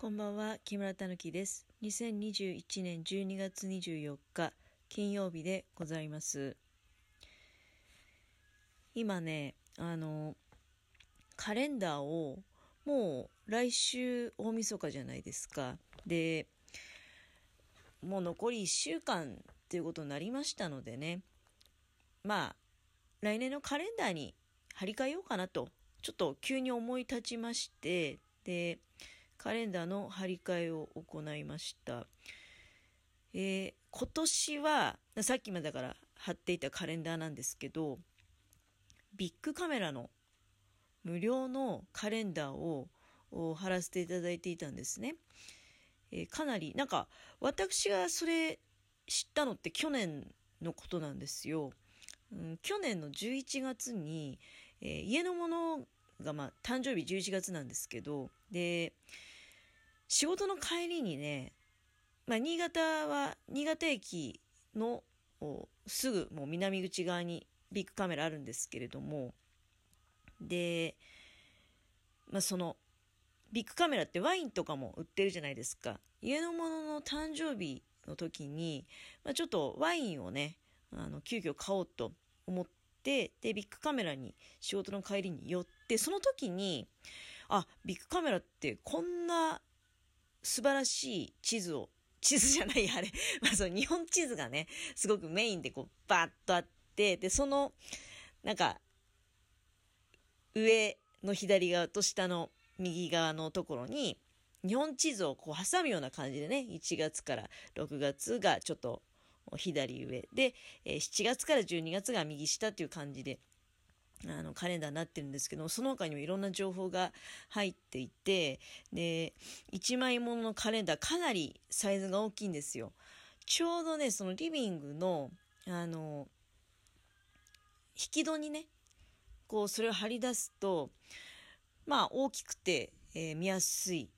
こんばんは、木村たぬきです。2021年12月24日、金曜日でございます。今ね、あの、カレンダーを、もう来週大晦日じゃないですか。で、もう残り1週間っていうことになりましたのでね、まあ、来年のカレンダーに貼り替えようかなと、ちょっと急に思い立ちまして、で、カレンダーの貼り替えを行いました。えー今年は、さっきまでだから貼っていたカレンダーなんですけど、ビッグカメラの無料のカレンダーを貼らせていただいていたんですね。えーかなり、なんか、私がそれ知ったのって去年のことなんですよ。うん、去年の11月に、えー家のものが、まあ、誕生日11月なんですけど、で、仕事の帰りにね、まあ、新潟は、新潟駅のすぐもう南口側にビッグカメラあるんですけれども、で、まあ、その、ビッグカメラってワインとかも売ってるじゃないですか。家の者の誕生日の時に、まあ、ちょっとワインをね、あの、急遽買おうと思って、で、ビッグカメラに仕事の帰りに寄って、その時に、あ、ビッグカメラってこんな素晴らしい地図を、地図じゃない、あれ、まあそう、日本地図がね、すごくメインでこう、バーッとあって、で、その、なんか、上の左側と下の右側のところに、日本地図をこう挟むような感じでね、1月から6月がちょっと左上。で、え7月から12月が右下っていう感じで、あの、カレンダーになってるんですけど、その他にもいろんな情報が入っていて、で、1枚もののカレンダーかなりサイズが大きいんですよ。ちょうどね、そのリビングの、あの、引き戸にね、こう、それを貼り出すと、まあ、大きくて、えー見やすい。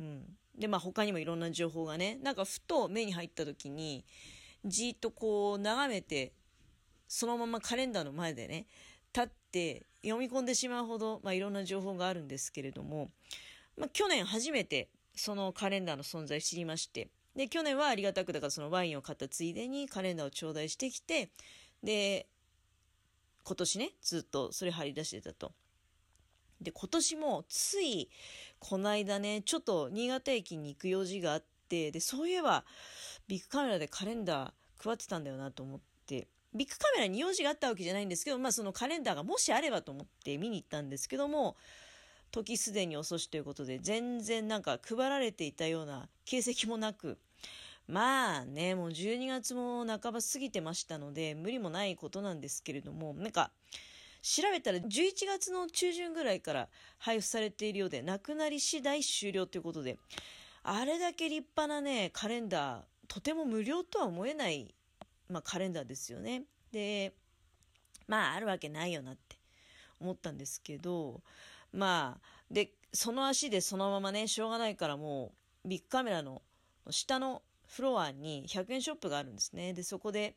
うん。で、まあ、他にもいろんな情報がね、なんかふと目に入った時に、じっとこう、眺めて、そのままカレンダーの前でね、って読み込んでしまうほど、まあ、いろんな情報があるんですけれども、まあ、去年初めてそのカレンダーの存在を知りまして、で、去年はありがたくだからそのワインを買ったついでにカレンダーを頂戴してきて、で、今年ね、ずっとそれ貼り出してたと。で、今年もついこの間ね、ちょっと新潟駅に行く用事があって、で、そういえばビッグカメラでカレンダー配ってたんだよなと思って、ビッグカメラに用事があったわけじゃないんですけど、まあそのカレンダーがもしあればと思って見に行ったんですけども、時すでに遅しということで、全然なんか配られていたような形跡もなく、まあね、もう12月も半ば過ぎてましたので、無理もないことなんですけれども、なんか、調べたら11月の中旬ぐらいから配布されているようで、なくなり次第終了ということで、あれだけ立派なね、カレンダー、とても無料とは思えない、まあカレンダーですよね。で、まああるわけないよなって思ったんですけど、まあ、で、その足でそのままね、しょうがないからもう、ビッグカメラの下のフロアに100円ショップがあるんですね。で、そこで、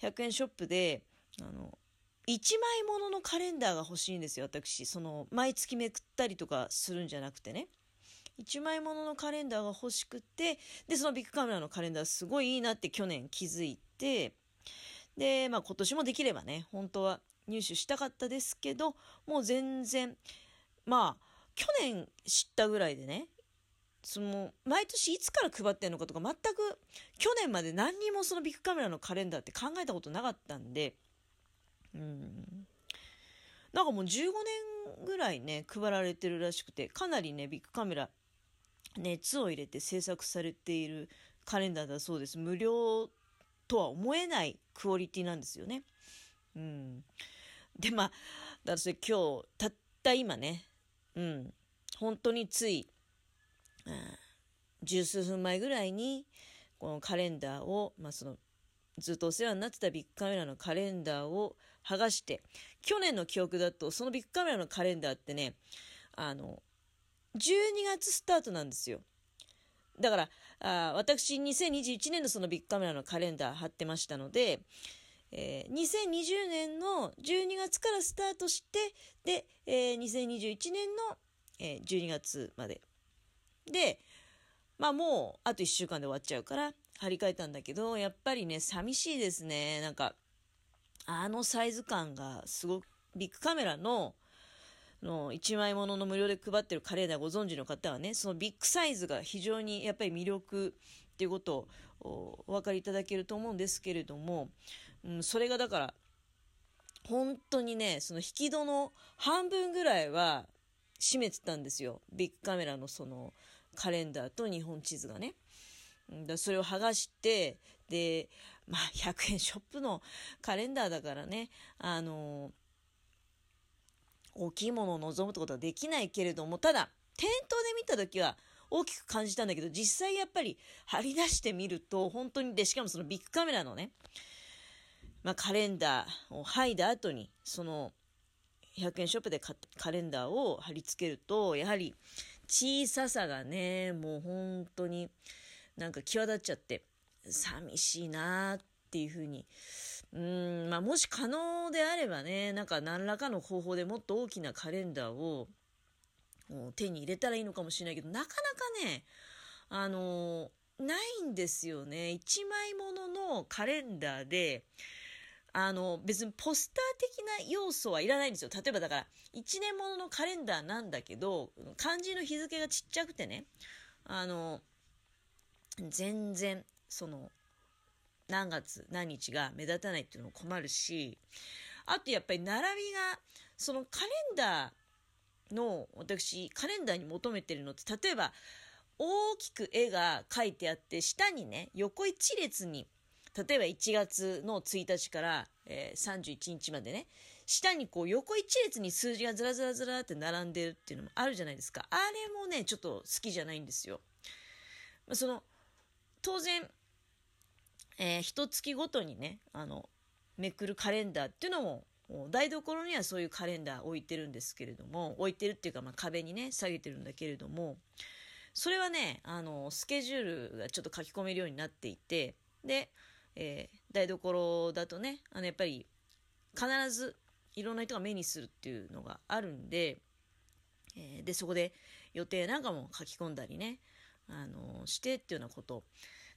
100円ショップで、あの、1枚もののカレンダーが欲しいんですよ、私。その、毎月めくったりとかするんじゃなくてね。1枚もののカレンダーが欲しくて、で、そのビッグカメラのカレンダーすごいいいなって去年気づいて、で、まあ今年もできればね、本当は入手したかったですけど、もう全然、まあ、去年知ったぐらいでね、その、毎年いつから配ってんのかとか、全く、去年まで何にもそのビッグカメラのカレンダーって考えたことなかったんで、うん。なんかもう15年ぐらいね、配られてるらしくて、かなりね、ビッグカメラ、熱を入れて制作されているカレンダーだそうです。無料とは思えないクオリティなんですよね。うん。で、まあ、だからそれ今日、たった今ね、うん、本当につい、うん十数分前ぐらいに、このカレンダーを、まあその、ずっとお世話になってたビッグカメラのカレンダーを剥がして、去年の記憶だと、そのビッグカメラのカレンダーってね、あの、12月スタートなんですよ。だから、あ私、2021年のそのビッグカメラのカレンダー貼ってましたので、えー2020年の12月からスタートして、で、えー2021年の、えー12月まで。で、まあもうあと1週間で終わっちゃうから張り替えたんだけど、やっぱりね、寂しいですね。なんか、あのサイズ感がすごく、ビッグカメラの、の1枚ものの無料で配ってるカレンダーご存知の方はね、そのビッグサイズが非常にやっぱり魅力っていうことをお分かりいただけると思うんですけれども、うん、それがだから、本当にね、その引き戸の半分ぐらいは閉めてたんですよ。ビッグカメラのそのカレンダーと日本地図がね。だそれを剥がして、で、まあ、100円ショップのカレンダーだからね、あの大きいものを望むってことはできないけれども、ただ、店頭で見た時は大きく感じたんだけど、実際やっぱり貼り出してみると、本当に、で、しかもそのビッグカメラのね、まあ、カレンダーを剥いだ後に、その、100円ショップでカレンダーを貼り付けると、やはり小ささがね、もう本当に、なんか際立っちゃって、寂しいなっていうふうに、うん、まあもし可能であればね、なんか何らかの方法でもっと大きなカレンダーを手に入れたらいいのかもしれないけど、なかなかね、あのないんですよね。一枚もののカレンダーで、あの、別にポスター的な要素はいらないんですよ。例えばだから、1年もののカレンダーなんだけど、漢字の日付がちっちゃくてね、あの、全然、その、何月何日が目立たないっていうのも困るし、あとやっぱり並びが、そのカレンダーの、私、カレンダーに求めてるのって、例えば、大きく絵が描いてあって、下にね、横一列に、例えば1月の1日から、えー、31日までね、下にこう横一列に数字がずらずらずらって並んでるっていうのもあるじゃないですか。あれもね、ちょっと好きじゃないんですよ。まその、当然、えー、一月ごとにね、あの、めくるカレンダーっていうのも、台所にはそういうカレンダー置いてるんですけれども、置いてるっていうか、まあ、壁にね、下げてるんだけれども、それはね、あの、スケジュールがちょっと書き込めるようになっていて、で、えー、台所だとね、あの、やっぱり、必ずいろんな人が目にするっていうのがあるんで、えー、で、そこで予定なんかも書き込んだりね、あのしてっていうようなこと。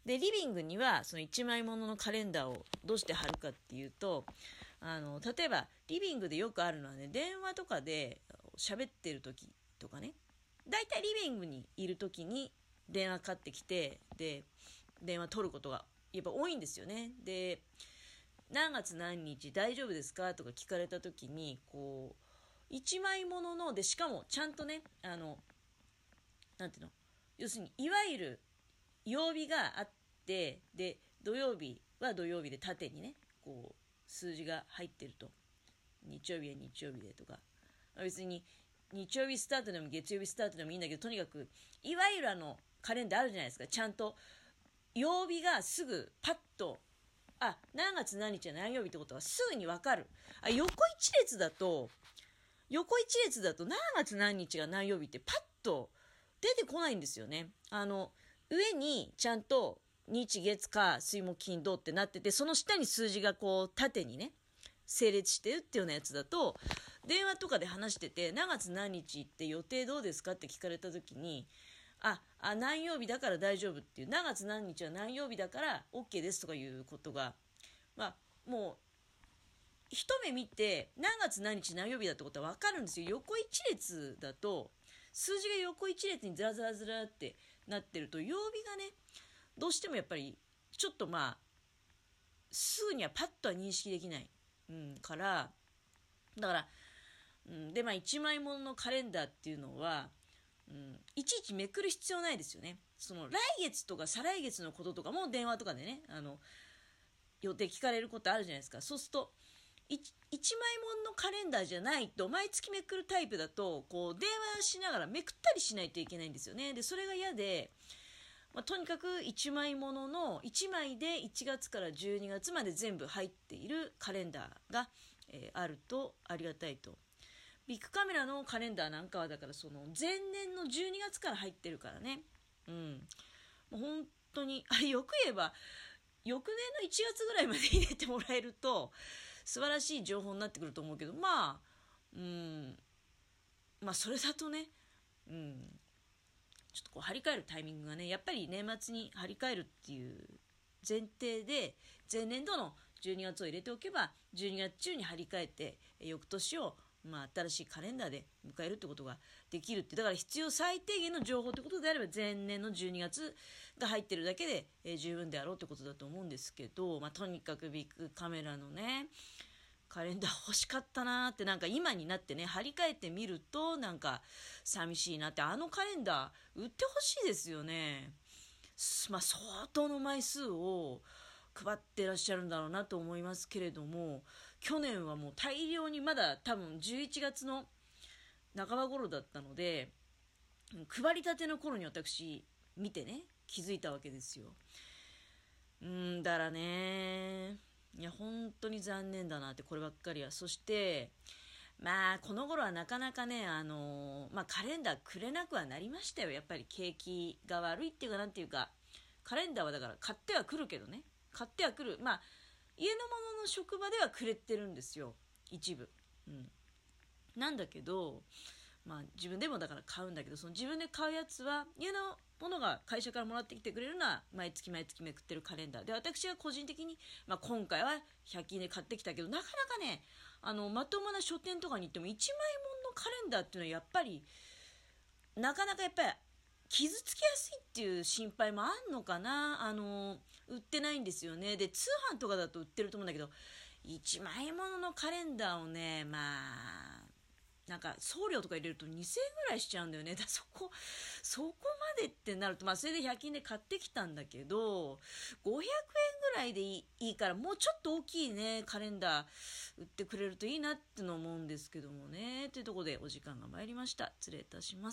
で、リビングにはその1枚もののカレンダーをどうして貼るかっていうと、あの、例えばリビングでよくあるのはね、電話とかで喋ってる時とかね、だいたいリビングにいる時に電話かかってきて、で、電話取ることがやっぱ多いんですよね。で、何月何日大丈夫ですかとか聞かれた時に、こう、1枚ものの、で、しかもちゃんとね、あの、なんていうの、要するにいわゆる曜日があってで土曜日は土曜日で縦にねこう数字が入ってると。日曜日は日曜日でとか。別に日曜日スタートでも月曜日スタートでもいいんだけどとにかくいわゆるあのカレンダーあるじゃないですか。ちゃんと曜日がすぐパッとあ何月何日は何曜日ってことはすぐに分かる。あ横一列だと横一列だと何月何日が何曜日ってパッと出てこないんですよね。あの、上にちゃんと日月火水木金土ってなってて、その下に数字がこう縦にね、整列してるっていうようなやつだと、電話とかで話してて、何月何日って予定どうですかって聞かれた時に、あ、あ、何曜日だから大丈夫っていう、何月何日は何曜日だから OK ですとかいうことが、まあ、もう、一目見て何月何日何曜日だってことは分かるんですよ。横一列だと、数字が横一列にずらずらずらってなってると曜日がねどうしてもやっぱりちょっとまあすぐにはパッとは認識できない、うん、からだから、うん、でまあ1枚もののカレンダーっていうのは、うん、いちいちめくる必要ないですよね。その来月とか再来月のこととかも電話とかでねあの予定聞かれることあるじゃないですか。そうすると1枚もんのカレンダーじゃないと毎月めくるタイプだとこう電話しながらめくったりしないといけないんですよね。でそれが嫌で、まあ、とにかく1枚ものの1枚で1月から12月まで全部入っているカレンダーが、えー、あるとありがたいと。ビッグカメラのカレンダーなんかはだからその前年の12月から入ってるからね。うん。もう本当に あれよく言えば翌年の1月ぐらいまで入れてもらえると素晴らしい情報になってくると思うけどまあうん。まあそれだとね。うん。ちょっとこう張り替えるタイミングがね、やっぱり年末に張り替えるっていう前提で、前年度の12月を入れておけば、12月中に張り替えて、翌年をまあ、新しいカレンダーで迎えるってことができるって、だから必要最低限の情報ってことであれば、前年の12月が入ってるだけで、えー、十分であろうってことだと思うんですけど、まあ、とにかくビッグカメラのね、カレンダー欲しかったなーってなんか今になってね張り替えてみるとなんか寂しいなってあのカレンダー売ってほしいですよね。まあ相当の枚数を配ってらっしゃるんだろうなと思いますけれども去年はもう大量にまだ多分11月の半ば頃だったので配りたての頃に私見てね気づいたわけですよ。うんだらねいや本当に残念だなってこればっかりは。そしてまあこの頃はなかなかねあのまあ、カレンダーくれなくはなりましたよ。やっぱり景気が悪いっていうかなんていうか。カレンダーはだから買ってはくるけどね。買ってはくる。まあ家のものの職場ではくれてるんですよ。一部、うん、なんだけどまあ自分でもだから買うんだけどその自分で買うやつは家のものが会社からもらってきてくれるのは毎月毎月めくってるカレンダー。で私は個人的に、まあ、今回は100均で買ってきたけどなかなかねあのまともな書店とかに行っても1枚もんのカレンダーっていうのはやっぱりなかなかやっぱり傷つきやすいっていう心配もあんのかな。あの売ってないんですよね。で通販とかだと売ってると思うんだけど1枚もののカレンダーをねまあなんか送料とか入れると2000円ぐらいしちゃうんだよね。だそこ、そこまでってなると、まあそれで100均で買ってきたんだけど、500円ぐらいでいいから、もうちょっと大きいね、カレンダー売ってくれるといいなっての思うんですけどもね。というところでお時間が参りました。失礼いたします。